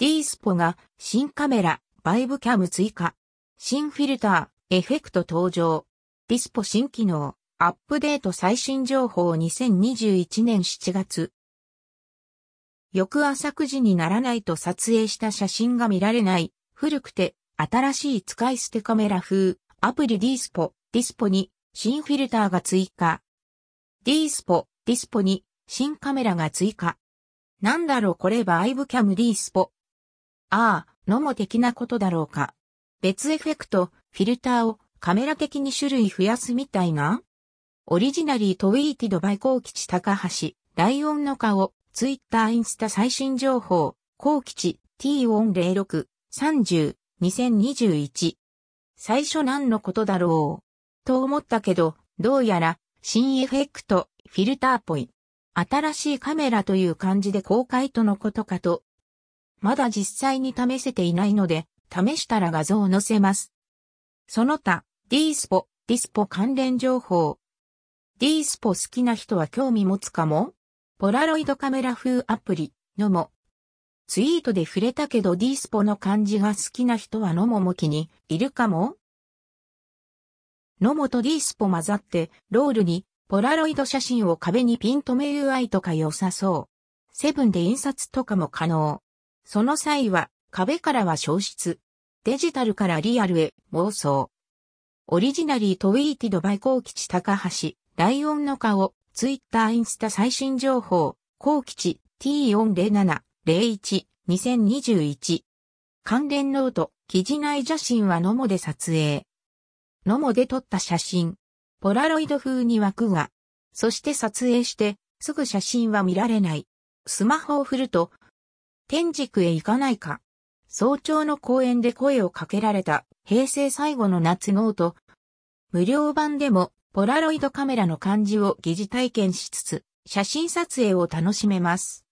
D スポが新カメラ、 Vibe Cam 追加。新フィルター、エフェクト登場。 Dispo 新機能、アップデート最新情報2021年7月。翌朝9時にならないと撮影した写真が見られない、古くて新しい使い捨てカメラ風、アプリ D スポ、ディスポに新フィルターが追加。D スポ、ディスポに新カメラが追加。なんだろうこれバイブキャム D スポ。ああ、 NOMO 的なことだろうか。別エフェクト、フィルターをカメラ的に種類増やすみたいな？ Originally tweeted by コウキチ高橋、ライオンの顔、ツイッターインスタ最新情報、コウキチ T406、30、2021。最初何のことだろう？と思ったけど、どうやら、新エフェクト、フィルターっぽい。新しいカメラという感じで公開とのことかとまだ実際に試せていないので、試したら画像を載せます。その他、D スポ、ディスポ関連情報。D スポ好きな人は興味持つかも？ポラロイドカメラ風アプリ、のも。ツイートで触れたけど D スポの感じが好きな人はのももきにいるかも？のもと D スポ混ざってロールにポラロイド写真を壁にピン止め UI とか良さそう。セブンで印刷とかも可能。その際は、壁からは消失。デジタルからリアルへ妄想。オリジナリートウィーティドバイコウキチ高橋、ライオンの顔、ツイッターインスタ最新情報、コウキチ T40701、2021。関連 note、記事内写真は NOMO で撮影。 NOMO で撮った写真。ポラロイド風に枠が。そして撮影して、すぐ写真は見られない。スマホを振ると、天竺へ行かないか。早朝の公園で声をかけられた平成最後の夏 note。無料版でもポラロイドカメラの感じを疑似体験しつつ写真撮影を楽しめます。